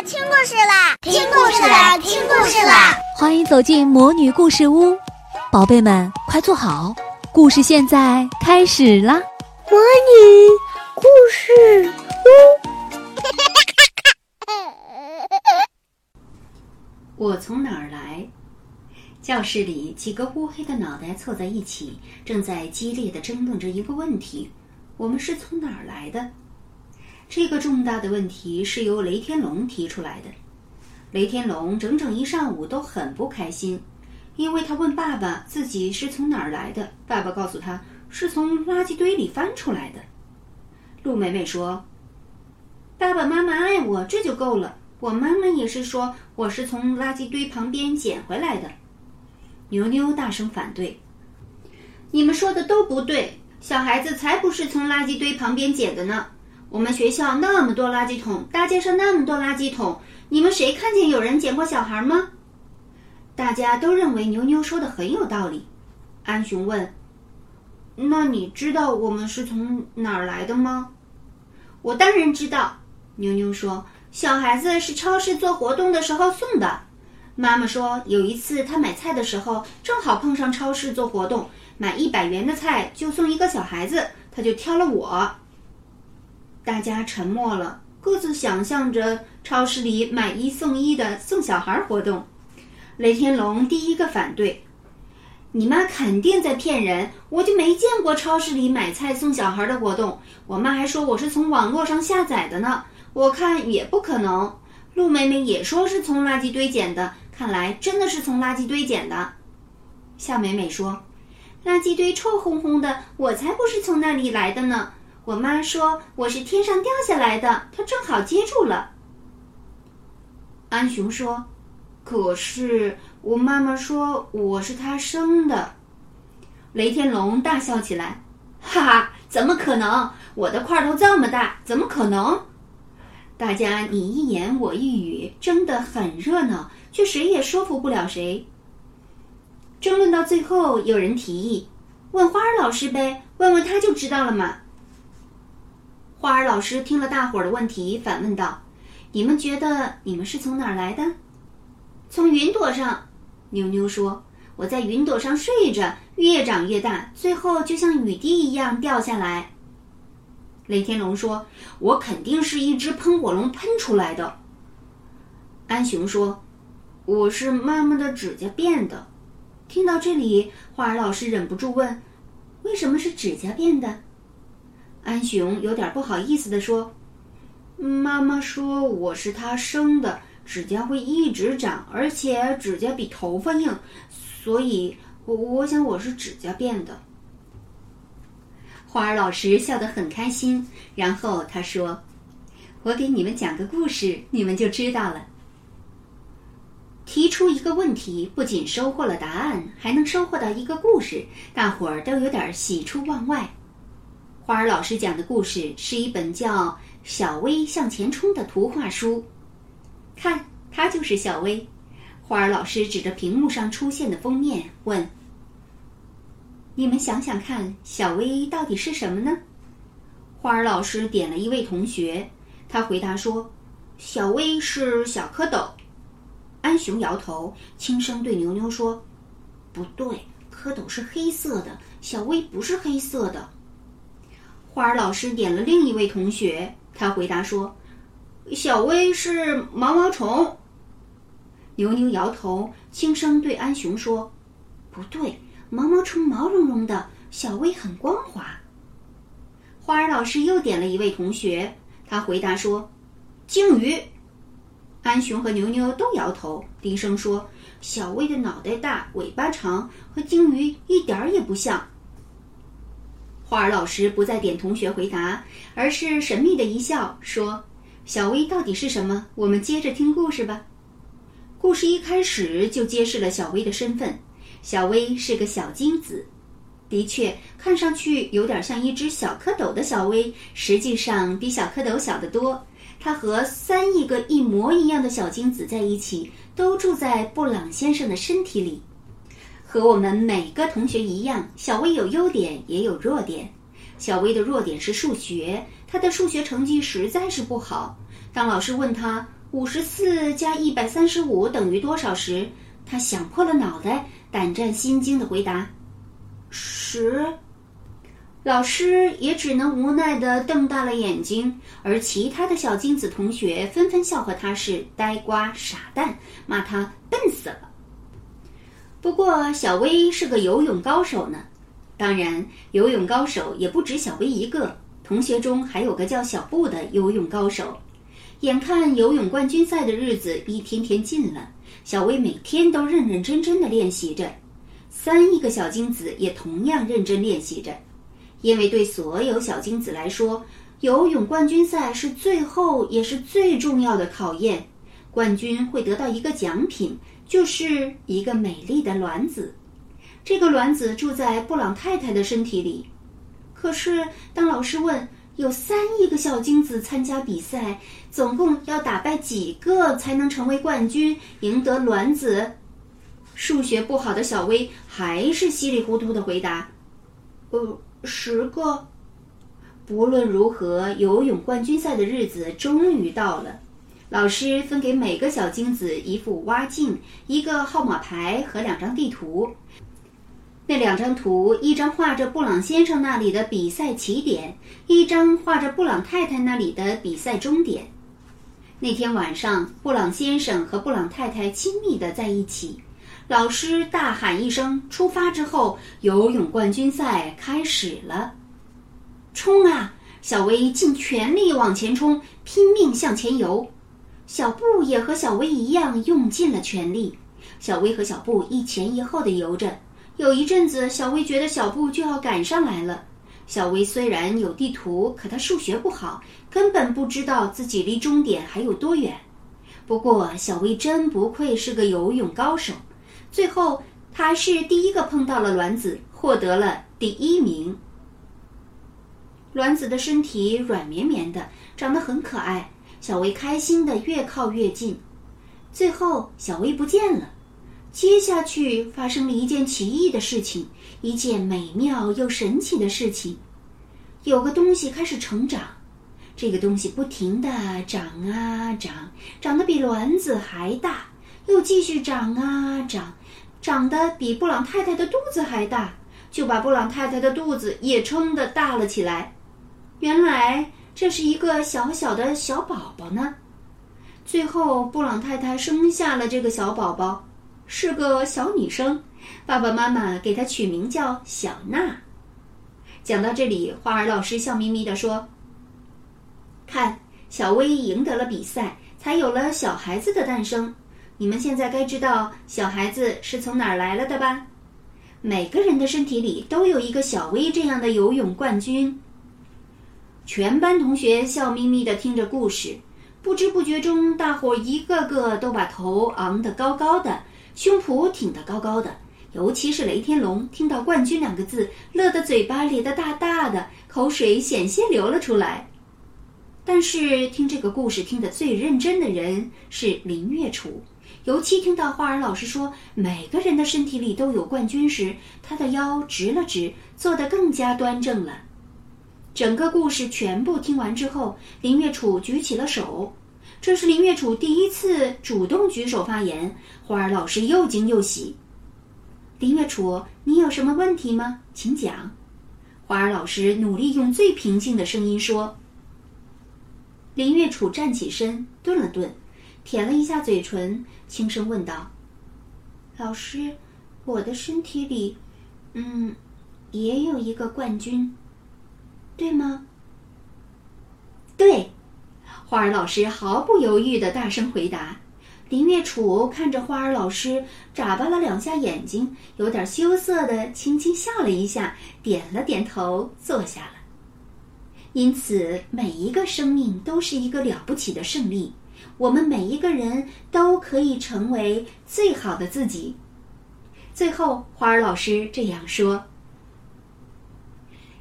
啦，听故事啦，听故事啦，听故事啦！欢迎走进魔女故事屋，宝贝们快坐好，故事现在开始啦！魔女故事屋，我从哪儿来？教室里几个乌黑的脑袋凑在一起，正在激烈的争论着一个问题：我们是从哪儿来的？这个重大的问题是由雷天龙提出来的。雷天龙整整一上午都很不开心，因为他问爸爸自己是从哪儿来的，爸爸告诉他是从垃圾堆里翻出来的。陆美美说：“爸爸妈妈爱我，这就够了。我妈妈也是说我是从垃圾堆旁边捡回来的。”牛牛大声反对：“你们说的都不对，小孩子才不是从垃圾堆旁边捡的呢。”我们学校那么多垃圾桶，大街上那么多垃圾桶，你们谁看见有人捡过小孩吗？大家都认为牛牛说的很有道理。安雄问：“那你知道我们是从哪儿来的吗？”我当然知道。牛牛说：“小孩子是超市做活动的时候送的。妈妈说有一次她买菜的时候，正好碰上超市做活动，买一百元的菜就送一个小孩子，她就挑了我。”大家沉默了，各自想象着超市里买一送一的送小孩活动。雷天龙第一个反对：“你妈肯定在骗人，我就没见过超市里买菜送小孩的活动。我妈还说我是从网络上下载的呢，我看也不可能。”陆美美也说是从垃圾堆捡的，看来真的是从垃圾堆捡的。夏美美说：“垃圾堆臭烘烘的，我才不是从那里来的呢。”我妈说我是天上掉下来的，她正好接住了。安雄说：“可是我妈妈说我是她生的。”雷天龙大笑起来：“哈哈，怎么可能？我的块头这么大，怎么可能？”大家你一言我一语，争得很热闹，却谁也说服不了谁。争论到最后，有人提议：“问花儿老师呗，问问他就知道了嘛。”花儿老师听了大伙儿的问题，反问道：“你们觉得你们是从哪儿来的？”“从云朵上。”妞妞说：“我在云朵上睡着，越长越大，最后就像雨滴一样掉下来。”雷天龙说：“我肯定是一只喷火龙喷出来的。”安雄说：“我是妈妈的指甲变的。”听到这里，花儿老师忍不住问：“为什么是指甲变的？”安雄有点不好意思地说：“妈妈说我是她生的，指甲会一直长，而且指甲比头发硬，所以我我想我是指甲变的。”花儿老师笑得很开心，然后他说：“我给你们讲个故事，你们就知道了。”提出一个问题，不仅收获了答案，还能收获到一个故事，大伙儿都有点喜出望外。花儿老师讲的故事是一本叫《小薇向前冲》的图画书，看，它就是小薇。花儿老师指着屏幕上出现的封面问：“你们想想看，小薇到底是什么呢？”花儿老师点了一位同学，他回答说：“小薇是小蝌蚪。”安雄摇头，轻声对牛牛说：“不对，蝌蚪是黑色的，小薇不是黑色的。”花儿老师点了另一位同学，他回答说：“小薇是毛毛虫。”牛牛摇头，轻声对安雄说：“不对，毛毛虫毛茸茸的，小薇很光滑。”花儿老师又点了一位同学，他回答说：“鲸鱼。”安雄和牛牛都摇头，低声说：“小薇的脑袋大，尾巴长，和鲸鱼一点儿也不像。”花儿老师不再点同学回答，而是神秘的一笑，说：“小薇到底是什么？我们接着听故事吧。”故事一开始就揭示了小薇的身份：小薇是个小精子。的确，看上去有点像一只小蝌蚪的小薇，实际上比小蝌蚪小得多。它和三亿个一模一样的小精子在一起，都住在布朗先生的身体里。和我们每个同学一样，小薇有优点也有弱点。小薇的弱点是数学，她的数学成绩实在是不好。当老师问她五十四加一百三十五等于多少时，他想破了脑袋，胆战心惊的回答：“十。”老师也只能无奈的瞪大了眼睛，而其他的小金子同学纷纷笑话他是呆瓜傻蛋，骂他笨死了。不过小薇是个游泳高手呢，当然游泳高手也不止小薇一个，同学中还有个叫小布的游泳高手。眼看游泳冠军赛的日子一天天近了，小薇每天都认认真真的练习着，三亿个小精子也同样认真练习着。因为对所有小精子来说，游泳冠军赛是最后也是最重要的考验。冠军会得到一个奖品，就是一个美丽的卵子。这个卵子住在布朗太太的身体里。可是，当老师问有三亿个小精子参加比赛，总共要打败几个才能成为冠军，赢得卵子？数学不好的小薇还是稀里糊涂的回答：“呃。”十个。不论如何，游泳冠军赛的日子终于到了。老师分给每个小精子一副蛙镜、一个号码牌和两张地图。那两张图，一张画着布朗先生那里的比赛起点，一张画着布朗太太那里的比赛终点。那天晚上，布朗先生和布朗太太亲密的在一起。老师大喊一声：“出发！”之后，游泳冠军赛开始了。冲啊！小薇尽全力往前冲，拼命向前游。小布也和小薇一样，用尽了全力。小薇和小布一前一后的游着。有一阵子，小薇觉得小布就要赶上来了。小薇虽然有地图，可她数学不好，根本不知道自己离终点还有多远。不过，小薇真不愧是个游泳高手。最后，她是第一个碰到了卵子，获得了第一名。卵子的身体软绵绵的，长得很可爱。小薇开心的越靠越近，最后小薇不见了。接下去发生了一件奇异的事情，一件美妙又神奇的事情。有个东西开始成长，这个东西不停的长啊长，长得比卵子还大，又继续长啊长。长得比布朗太太的肚子还大，就把布朗太太的肚子也撑得大了起来。原来这是一个小小的小宝宝呢。最后，布朗太太生下了这个小宝宝，是个小女生。爸爸妈妈给她取名叫小娜。讲到这里，花儿老师笑眯眯地说：“看，小薇赢得了比赛，才有了小孩子的诞生。”你们现在该知道小孩子是从哪儿来了的吧？每个人的身体里都有一个小薇这样的游泳冠军。全班同学笑眯眯地听着故事，不知不觉中，大伙一个个都把头昂得高高的，胸脯挺得高高的。尤其是雷天龙，听到“冠军”两个字，乐得嘴巴咧得大大的，口水险些流了出来。但是听这个故事听得最认真的人是林月楚。尤其听到花儿老师说每个人的身体里都有冠军时，他的腰直了直，坐得更加端正了。整个故事全部听完之后，林月楚举起了手，这是林月楚第一次主动举手发言。花儿老师又惊又喜。林月楚，你有什么问题吗？请讲。花儿老师努力用最平静的声音说。林月楚站起身，顿了顿。舔了一下嘴唇，轻声问道：“老师，我的身体里，嗯，也有一个冠军，对吗？”“对。”花儿老师毫不犹豫的大声回答。林月楚看着花儿老师，眨巴了两下眼睛，有点羞涩的轻轻笑了一下，点了点头，坐下了。因此，每一个生命都是一个了不起的胜利。我们每一个人都可以成为最好的自己。最后，花儿老师这样说：“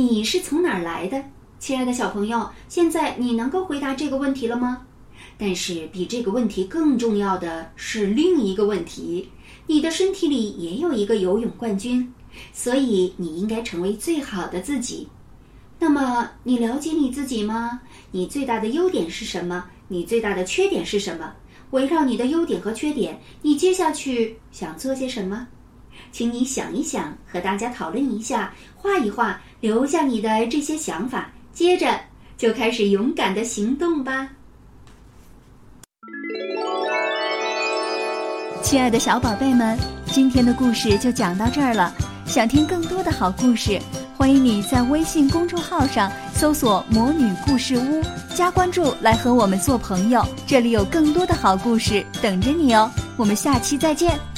你是从哪儿来的，亲爱的小朋友？现在你能够回答这个问题了吗？但是，比这个问题更重要的是另一个问题：你的身体里也有一个游泳冠军，所以你应该成为最好的自己。那么，你了解你自己吗？你最大的优点是什么？”你最大的缺点是什么？围绕你的优点和缺点，你接下去想做些什么？请你想一想，和大家讨论一下，画一画，留下你的这些想法。接着就开始勇敢的行动吧。亲爱的小宝贝们，今天的故事就讲到这儿了。想听更多的好故事，欢迎你在微信公众号上搜索“魔女故事屋”，加关注来和我们做朋友。这里有更多的好故事等着你哦。我们下期再见。